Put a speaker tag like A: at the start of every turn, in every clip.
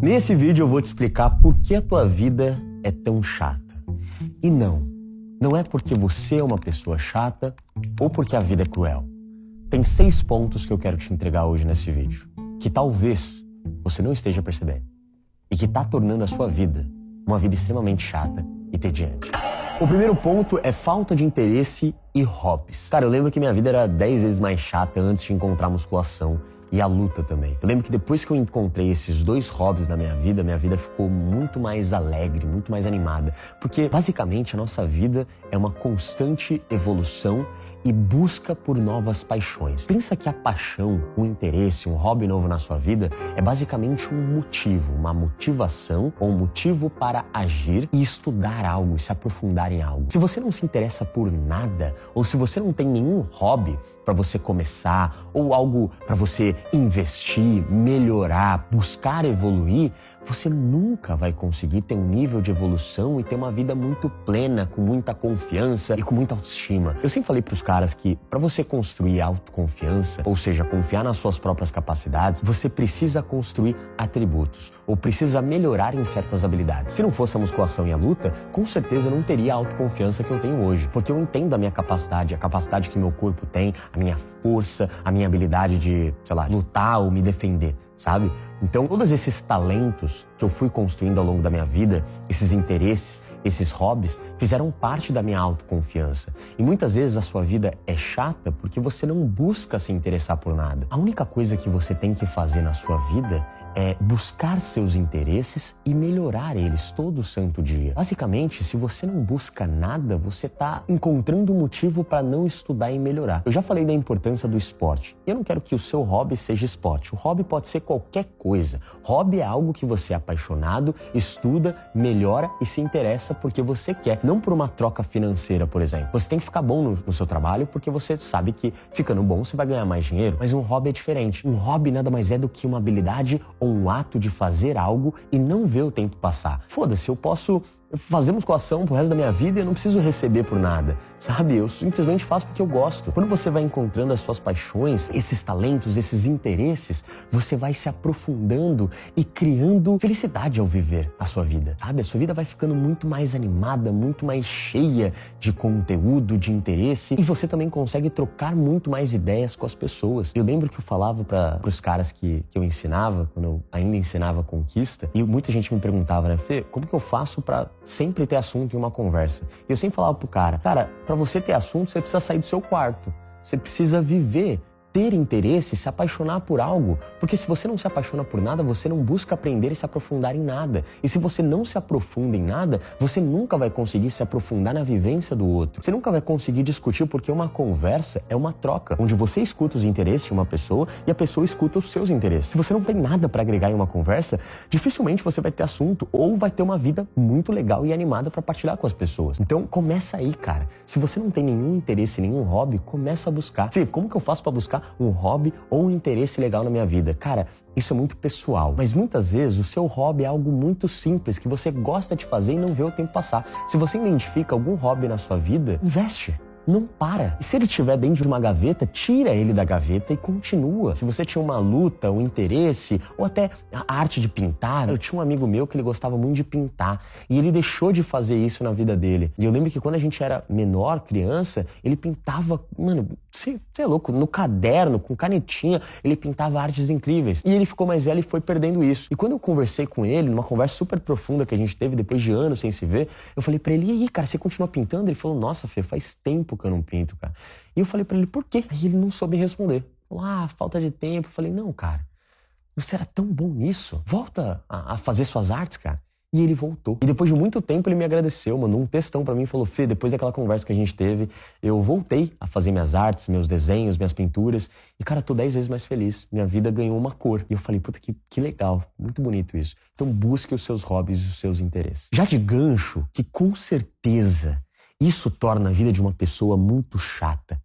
A: Nesse vídeo eu vou te explicar por que a tua vida é tão chata. E não, não é porque você é uma pessoa chata ou porque a vida é cruel. Tem seis pontos que eu quero te entregar hoje nesse vídeo, que talvez você não esteja percebendo e que está tornando a sua vida uma vida extremamente chata e tediante. O primeiro ponto é falta de interesse e hobbies. Cara, eu lembro que minha vida era dez vezes mais chata antes de encontrar musculação e a luta também. Eu lembro que depois que eu encontrei esses dois hobbies na minha vida, minha vida ficou muito mais alegre, muito mais animada. Porque basicamente a nossa vida é uma constante evolução e busca por novas paixões. Pensa que a paixão, o interesse, um hobby novo na sua vida é basicamente um motivo, uma motivação ou um motivo para agir e estudar algo, se aprofundar em algo. Se você não se interessa por nada ou se você não tem nenhum hobby para você começar ou algo para você investir, melhorar, buscar evoluir, você nunca vai conseguir ter um nível de evolução e ter uma vida muito plena, com muita confiança e com muita autoestima. Eu sempre falei para os caras que para você construir autoconfiança, ou seja, confiar nas suas próprias capacidades, você precisa construir atributos ou precisa melhorar em certas habilidades. Se não fosse a musculação e a luta, com certeza eu não teria a autoconfiança que eu tenho hoje, porque eu entendo a minha capacidade, a capacidade que meu corpo tem, a minha força, a minha habilidade de, sei lá, lutar ou me defender sabe? Então, todos esses talentos que eu fui construindo ao longo da minha vida, esses interesses, esses hobbies, fizeram parte da minha autoconfiança. E muitas vezes a sua vida é chata porque você não busca se interessar por nada. A única coisa que você tem que fazer na sua vida é buscar seus interesses e melhorar eles todo santo dia. Basicamente, se você não busca nada, você está encontrando motivo para não estudar e melhorar. Eu já falei da importância do esporte. Eu não quero que o seu hobby seja esporte. O hobby pode ser qualquer coisa. Hobby é algo que você é apaixonado, estuda, melhora e se interessa porque você quer, não por uma troca financeira, por exemplo. Você tem que ficar bom no, no seu trabalho porque você sabe que ficando bom você vai ganhar mais dinheiro. Mas um hobby é diferente. Um hobby nada mais é do que uma habilidade um ato de fazer algo e não ver o tempo passar. Foda-se, eu posso fazer musculação pro resto da minha vida e eu não preciso receber por nada, sabe? Eu simplesmente faço porque eu gosto. Quando você vai encontrando as suas paixões, esses talentos, esses interesses, você vai se aprofundando e criando felicidade ao viver a sua vida, sabe? A sua vida vai ficando muito mais animada, muito mais cheia de conteúdo, de interesse e você também consegue trocar muito mais ideias com as pessoas. Eu lembro que eu falava para os caras que, que eu ensinava, quando eu ainda ensinava conquista, e muita gente me perguntava, né, Fê, como que eu faço para sempre ter assunto em uma conversa. E eu sempre falava pro cara, cara, para você ter assunto, você precisa sair do seu quarto. Você precisa viver ter interesse, se apaixonar por algo. Porque se você não se apaixona por nada, você não busca aprender e se aprofundar em nada. E se você não se aprofunda em nada, você nunca vai conseguir se aprofundar na vivência do outro. Você nunca vai conseguir discutir porque uma conversa é uma troca, onde você escuta os interesses de uma pessoa e a pessoa escuta os seus interesses. Se você não tem nada para agregar em uma conversa, dificilmente você vai ter assunto ou vai ter uma vida muito legal e animada para partilhar com as pessoas. Então começa aí, cara. Se você não tem nenhum interesse, nenhum hobby, começa a buscar. Fê, como que eu faço para buscar um hobby ou um interesse legal na minha vida. Cara, isso é muito pessoal, mas muitas vezes o seu hobby é algo muito simples que você gosta de fazer e não vê o tempo passar. Se você identifica algum hobby na sua vida, investe não para. E se ele estiver dentro de uma gaveta, tira ele da gaveta e continua. Se você tinha uma luta, um interesse, ou até a arte de pintar, eu tinha um amigo meu que ele gostava muito de pintar e ele deixou de fazer isso na vida dele. E eu lembro que quando a gente era menor, criança, ele pintava, mano, você é louco, no caderno, com canetinha, ele pintava artes incríveis. E ele ficou mais velho e foi perdendo isso. E quando eu conversei com ele, numa conversa super profunda que a gente teve depois de anos sem se ver, eu falei para ele: "E aí, cara, você continua pintando?" Ele falou: "Nossa, Fê, faz tempo tempo que eu não pinto, cara. E eu falei para ele, por quê? Aí ele não soube responder. Falou, ah, falta de tempo. Eu falei, não, cara, você era tão bom nisso. Volta a, a fazer suas artes, cara. E ele voltou. E depois de muito tempo ele me agradeceu, mandou um textão para mim falou: Fê, depois daquela conversa que a gente teve, eu voltei a fazer minhas artes, meus desenhos, minhas pinturas. E, cara, tô dez vezes mais feliz. Minha vida ganhou uma cor. E eu falei: puta, que, que legal. Muito bonito isso. Então busque os seus hobbies e os seus interesses. Já de gancho, que com certeza isso torna a vida de uma pessoa muito chata.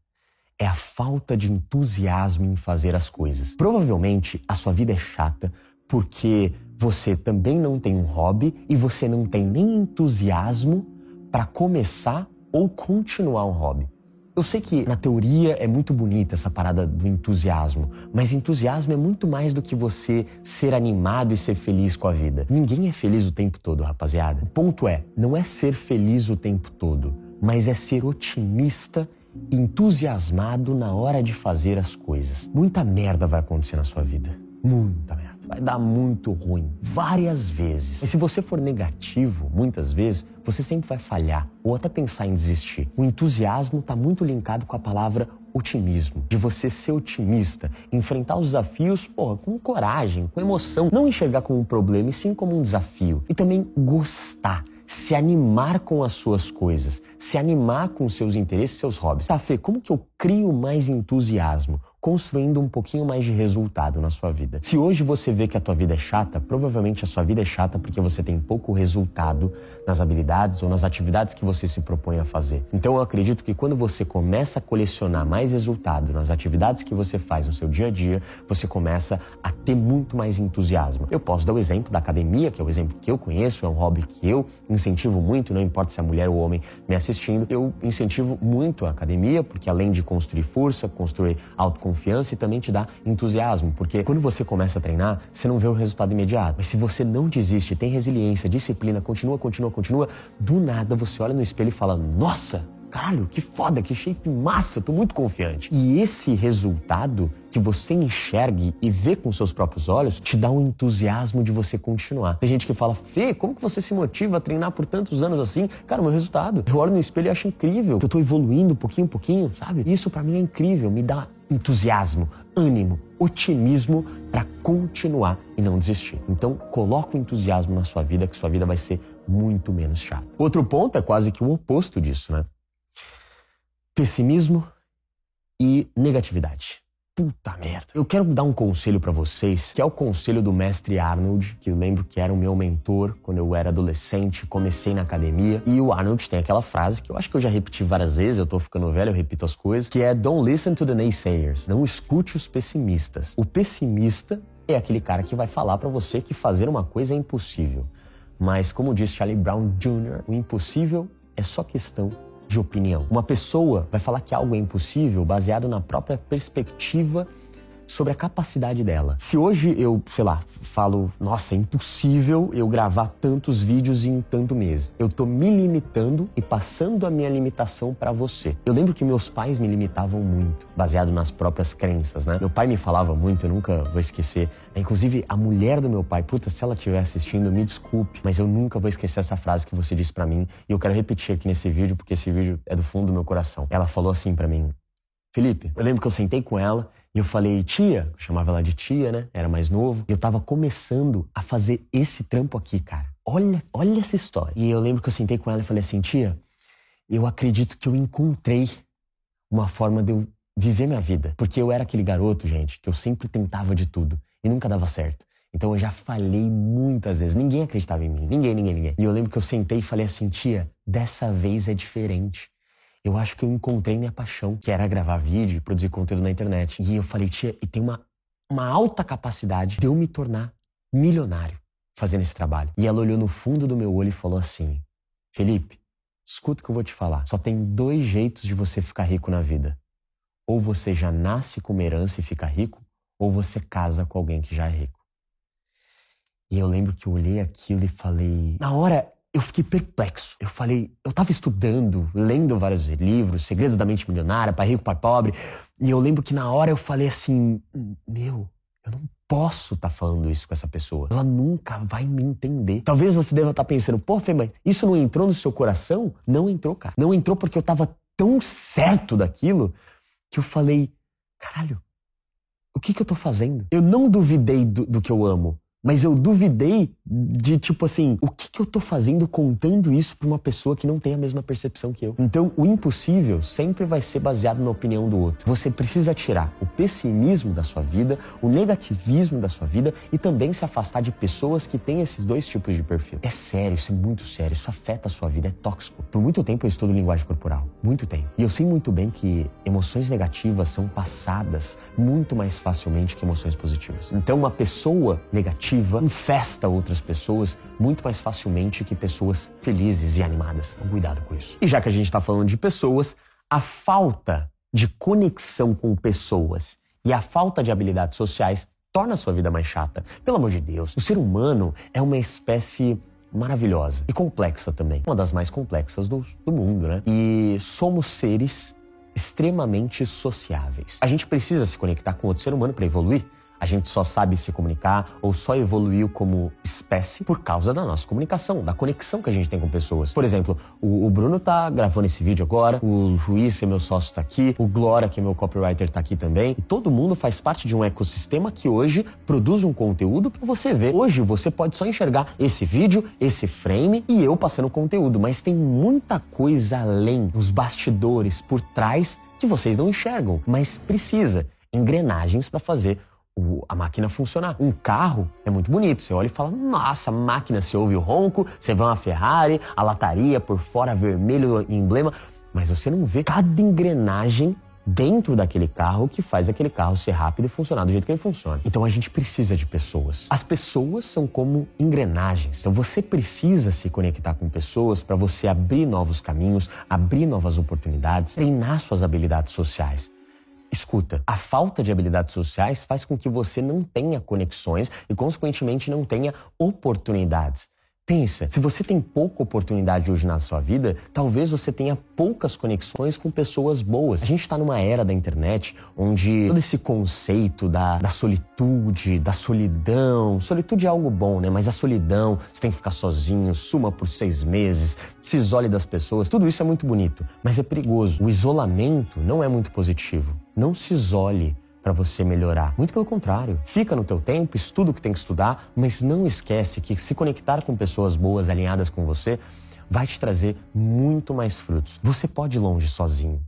A: É a falta de entusiasmo em fazer as coisas. Provavelmente a sua vida é chata porque você também não tem um hobby e você não tem nem entusiasmo para começar ou continuar um hobby. Eu sei que na teoria é muito bonita essa parada do entusiasmo, mas entusiasmo é muito mais do que você ser animado e ser feliz com a vida. Ninguém é feliz o tempo todo, rapaziada. O ponto é, não é ser feliz o tempo todo, mas é ser otimista entusiasmado na hora de fazer as coisas. Muita merda vai acontecer na sua vida. Muita merda. Vai dar muito ruim várias vezes. E se você for negativo, muitas vezes, você sempre vai falhar ou até pensar em desistir. O entusiasmo está muito linkado com a palavra otimismo, de você ser otimista, enfrentar os desafios porra, com coragem, com emoção, não enxergar como um problema e sim como um desafio. E também gostar se animar com as suas coisas, se animar com seus interesses, seus hobbies. Tá, Fê, como que eu crio mais entusiasmo? Construindo um pouquinho mais de resultado na sua vida. Se hoje você vê que a tua vida é chata, provavelmente a sua vida é chata porque você tem pouco resultado nas habilidades ou nas atividades que você se propõe a fazer. Então eu acredito que quando você começa a colecionar mais resultado nas atividades que você faz no seu dia a dia, você começa a ter muito mais entusiasmo. Eu posso dar o exemplo da academia, que é o exemplo que eu conheço, é um hobby que eu incentivo muito, não importa se é mulher ou homem me assistindo, eu incentivo muito a academia, porque além de construir força, construir autoconfiança, confiança e também te dá entusiasmo, porque quando você começa a treinar, você não vê o resultado imediato. Mas se você não desiste, tem resiliência, disciplina, continua, continua, continua, do nada você olha no espelho e fala: "Nossa, caralho, que foda, que shape massa, tô muito confiante". E esse resultado que você enxergue e vê com seus próprios olhos te dá um entusiasmo de você continuar. Tem gente que fala, Fê, como que você se motiva a treinar por tantos anos assim? Cara, meu resultado. Eu olho no espelho e acho incrível eu tô evoluindo pouquinho pouquinho, sabe? Isso para mim é incrível, me dá entusiasmo, ânimo, otimismo para continuar e não desistir. Então, coloca o entusiasmo na sua vida que sua vida vai ser muito menos chata. Outro ponto é quase que o oposto disso, né? Pessimismo e negatividade. Puta merda. Eu quero dar um conselho para vocês, que é o conselho do mestre Arnold, que eu lembro que era o meu mentor quando eu era adolescente, comecei na academia. E o Arnold tem aquela frase que eu acho que eu já repeti várias vezes, eu tô ficando velho, eu repito as coisas, que é Don't listen to the naysayers. Não escute os pessimistas. O pessimista é aquele cara que vai falar para você que fazer uma coisa é impossível. Mas como disse Charlie Brown Jr., o impossível é só questão de opinião. Uma pessoa vai falar que algo é impossível baseado na própria perspectiva sobre a capacidade dela. Se hoje eu, sei lá, falo, nossa, é impossível eu gravar tantos vídeos em tanto mês. Eu tô me limitando e passando a minha limitação para você. Eu lembro que meus pais me limitavam muito, baseado nas próprias crenças, né? Meu pai me falava muito, eu nunca vou esquecer. Inclusive, a mulher do meu pai, puta, se ela estiver assistindo, me desculpe, mas eu nunca vou esquecer essa frase que você disse para mim e eu quero repetir aqui nesse vídeo porque esse vídeo é do fundo do meu coração. Ela falou assim para mim: Felipe, eu lembro que eu sentei com ela e eu falei, tia, eu chamava ela de tia, né? Era mais novo. Eu tava começando a fazer esse trampo aqui, cara. Olha, olha essa história. E eu lembro que eu sentei com ela e falei assim, tia, eu acredito que eu encontrei uma forma de eu viver minha vida. Porque eu era aquele garoto, gente, que eu sempre tentava de tudo e nunca dava certo. Então eu já falhei muitas vezes. Ninguém acreditava em mim. Ninguém, ninguém, ninguém. E eu lembro que eu sentei e falei assim, tia, dessa vez é diferente eu acho que eu encontrei minha paixão, que era gravar vídeo produzir conteúdo na internet. E eu falei, tia, e tem uma, uma alta capacidade de eu me tornar milionário fazendo esse trabalho. E ela olhou no fundo do meu olho e falou assim: Felipe, escuta o que eu vou te falar. Só tem dois jeitos de você ficar rico na vida. Ou você já nasce com uma herança e fica rico, ou você casa com alguém que já é rico. E eu lembro que eu olhei aquilo e falei. Na hora, eu fiquei perplexo. Eu falei, eu estava estudando, lendo vários livros, Segredos da Mente Milionária, Pai Rico, Pai Pobre, e eu lembro que na hora eu falei assim, meu, eu não posso estar tá falando isso com essa pessoa. Ela nunca vai me entender. Talvez você deva estar tá pensando, pô, Fê, mas isso não entrou no seu coração? Não entrou, cara. Não entrou porque eu estava tão certo daquilo que eu falei, caralho, o que que eu tô fazendo? Eu não duvidei do, do que eu amo. Mas eu duvidei de, tipo assim, o que, que eu tô fazendo contando isso pra uma pessoa que não tem a mesma percepção que eu? Então, o impossível sempre vai ser baseado na opinião do outro. Você precisa tirar o pessimismo da sua vida, o negativismo da sua vida e também se afastar de pessoas que têm esses dois tipos de perfil. É sério, isso é muito sério, isso afeta a sua vida, é tóxico. Por muito tempo eu estudo linguagem corporal, muito tempo. E eu sei muito bem que emoções negativas são passadas muito mais facilmente que emoções positivas. Então, uma pessoa negativa infesta outras pessoas muito mais facilmente que pessoas felizes e animadas. Cuidado com isso. E já que a gente está falando de pessoas, A falta de conexão com pessoas e a falta de habilidades sociais torna a sua vida mais chata. Pelo amor de Deus, o ser humano é uma espécie maravilhosa e complexa também. Uma das mais complexas do, do mundo, né? E somos seres extremamente sociáveis. A gente precisa se conectar com outro ser humano para evoluir. A gente só sabe se comunicar ou só evoluiu como espécie por causa da nossa comunicação, da conexão que a gente tem com pessoas. Por exemplo, o, o Bruno tá gravando esse vídeo agora, o Luiz, que é meu sócio, tá aqui, o Glória, que é meu copywriter, tá aqui também. E todo mundo faz parte de um ecossistema que hoje produz um conteúdo para você ver. Hoje você pode só enxergar esse vídeo, esse frame e eu passando conteúdo, mas tem muita coisa além, os bastidores, por trás, que vocês não enxergam, mas precisa engrenagens para fazer o, a máquina funcionar. Um carro é muito bonito. Você olha e fala, nossa, máquina, você ouve o ronco, você vê uma Ferrari, a lataria por fora vermelho emblema, mas você não vê cada engrenagem dentro daquele carro que faz aquele carro ser rápido e funcionar do jeito que ele funciona. Então a gente precisa de pessoas. As pessoas são como engrenagens. Então você precisa se conectar com pessoas para você abrir novos caminhos, abrir novas oportunidades, treinar suas habilidades sociais. Escuta, a falta de habilidades sociais faz com que você não tenha conexões e, consequentemente, não tenha oportunidades. Pensa, se você tem pouca oportunidade hoje na sua vida, talvez você tenha poucas conexões com pessoas boas. A gente está numa era da internet onde todo esse conceito da, da solitude, da solidão, solitude é algo bom, né? Mas a solidão, você tem que ficar sozinho, suma por seis meses, se isole das pessoas, tudo isso é muito bonito, mas é perigoso. O isolamento não é muito positivo. Não se isole para você melhorar. Muito pelo contrário. Fica no teu tempo, estuda o que tem que estudar, mas não esquece que se conectar com pessoas boas, alinhadas com você, vai te trazer muito mais frutos. Você pode ir longe sozinho,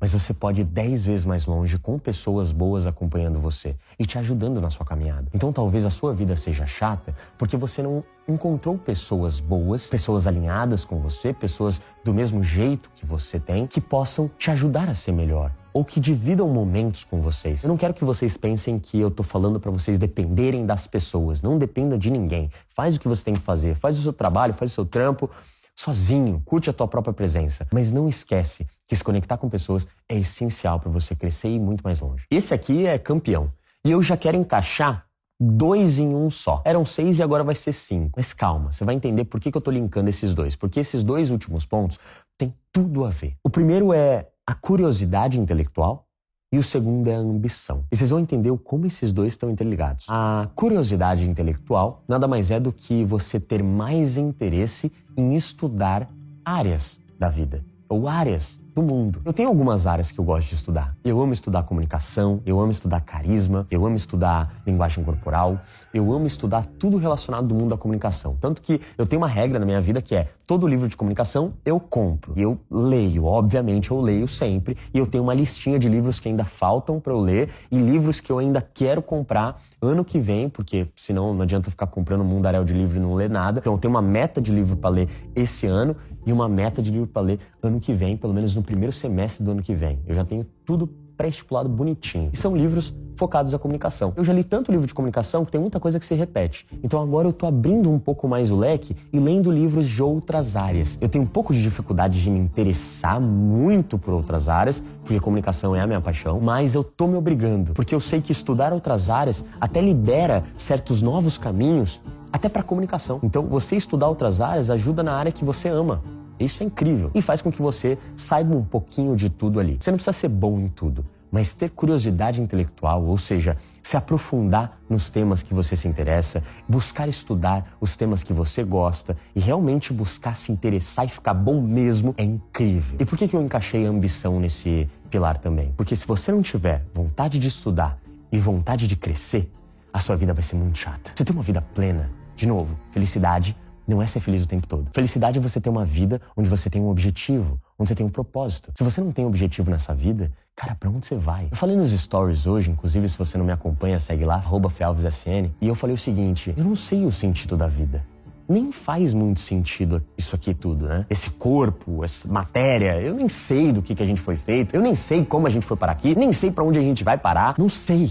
A: mas você pode ir dez vezes mais longe com pessoas boas acompanhando você e te ajudando na sua caminhada. Então talvez a sua vida seja chata porque você não encontrou pessoas boas, pessoas alinhadas com você, pessoas do mesmo jeito que você tem, que possam te ajudar a ser melhor ou que dividam momentos com vocês. Eu não quero que vocês pensem que eu tô falando para vocês dependerem das pessoas. Não dependa de ninguém. Faz o que você tem que fazer, faz o seu trabalho, faz o seu trampo sozinho, curte a tua própria presença, mas não esquece que se conectar com pessoas é essencial para você crescer e ir muito mais longe. Esse aqui é campeão. E eu já quero encaixar dois em um só. Eram seis e agora vai ser cinco. Mas calma, você vai entender por que, que eu tô linkando esses dois. Porque esses dois últimos pontos têm tudo a ver. O primeiro é a curiosidade intelectual e o segundo é a ambição. E vocês vão entender como esses dois estão interligados. A curiosidade intelectual nada mais é do que você ter mais interesse em estudar áreas da vida ou áreas do mundo. Eu tenho algumas áreas que eu gosto de estudar. Eu amo estudar comunicação, eu amo estudar carisma, eu amo estudar linguagem corporal, eu amo estudar tudo relacionado do mundo da comunicação. Tanto que eu tenho uma regra na minha vida que é todo livro de comunicação eu compro. E eu leio, obviamente eu leio sempre, e eu tenho uma listinha de livros que ainda faltam para eu ler e livros que eu ainda quero comprar ano que vem, porque senão não adianta eu ficar comprando um mundaréu de livro e não ler nada. Então eu tenho uma meta de livro para ler esse ano e uma meta de livro para ler ano que vem, pelo menos no primeiro semestre do ano que vem. Eu já tenho tudo pré-estipulado bonitinho. E são livros focados na comunicação. Eu já li tanto livro de comunicação que tem muita coisa que se repete. Então agora eu tô abrindo um pouco mais o leque e lendo livros de outras áreas. Eu tenho um pouco de dificuldade de me interessar muito por outras áreas, porque comunicação é a minha paixão, mas eu tô me obrigando, porque eu sei que estudar outras áreas até libera certos novos caminhos até para comunicação. Então, você estudar outras áreas ajuda na área que você ama. Isso é incrível e faz com que você saiba um pouquinho de tudo ali. Você não precisa ser bom em tudo, mas ter curiosidade intelectual, ou seja, se aprofundar nos temas que você se interessa, buscar estudar os temas que você gosta e realmente buscar se interessar e ficar bom mesmo é incrível. E por que, eu encaixei a ambição nesse pilar também? Porque se você não tiver vontade de estudar e vontade de crescer, a sua vida vai ser muito chata. Você tem uma vida plena. De novo, felicidade não é ser feliz o tempo todo. Felicidade é você ter uma vida onde você tem um objetivo, onde você tem um propósito. Se você não tem objetivo nessa vida, cara, pra onde você vai? Eu falei nos stories hoje, inclusive se você não me acompanha, segue lá, FelvesSN, e eu falei o seguinte, eu não sei o sentido da vida. Nem faz muito sentido isso aqui tudo, né? Esse corpo, essa matéria, eu nem sei do que, que a gente foi feito, eu nem sei como a gente foi parar aqui, nem sei para onde a gente vai parar, não sei.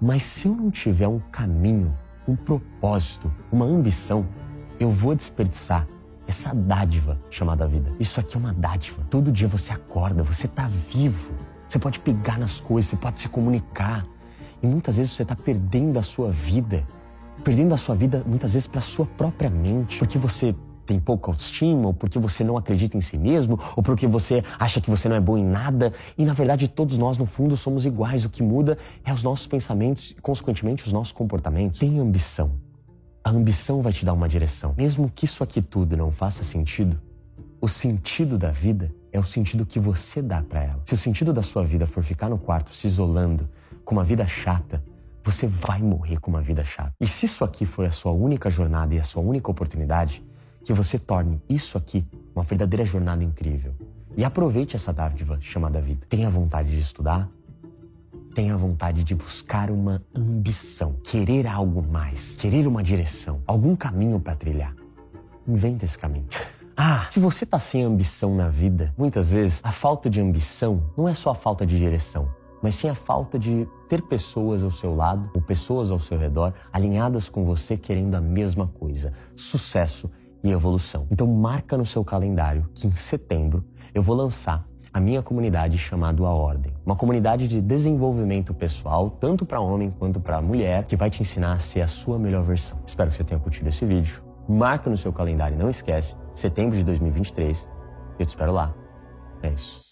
A: Mas se eu não tiver um caminho, um propósito, uma ambição, eu vou desperdiçar essa dádiva chamada vida. Isso aqui é uma dádiva. Todo dia você acorda, você está vivo. Você pode pegar nas coisas, você pode se comunicar. E muitas vezes você está perdendo a sua vida. Perdendo a sua vida muitas vezes para a sua própria mente. Porque você tem pouca autoestima, ou porque você não acredita em si mesmo, ou porque você acha que você não é bom em nada. E na verdade, todos nós, no fundo, somos iguais. O que muda é os nossos pensamentos e, consequentemente, os nossos comportamentos. Tenha ambição. A ambição vai te dar uma direção. Mesmo que isso aqui tudo não faça sentido, o sentido da vida é o sentido que você dá para ela. Se o sentido da sua vida for ficar no quarto se isolando, com uma vida chata, você vai morrer com uma vida chata. E se isso aqui for a sua única jornada e a sua única oportunidade, que você torne isso aqui uma verdadeira jornada incrível. E aproveite essa dádiva chamada vida. Tenha vontade de estudar, tenha vontade de buscar uma ambição, querer algo mais, querer uma direção, algum caminho para trilhar. Inventa esse caminho. Ah, se você está sem ambição na vida, muitas vezes a falta de ambição não é só a falta de direção, mas sim a falta de ter pessoas ao seu lado ou pessoas ao seu redor alinhadas com você querendo a mesma coisa: sucesso e evolução. Então marca no seu calendário que em setembro eu vou lançar a minha comunidade chamado A Ordem. Uma comunidade de desenvolvimento pessoal, tanto para homem quanto para mulher, que vai te ensinar a ser a sua melhor versão. Espero que você tenha curtido esse vídeo. Marca no seu calendário, não esquece, setembro de 2023. Eu te espero lá. É isso.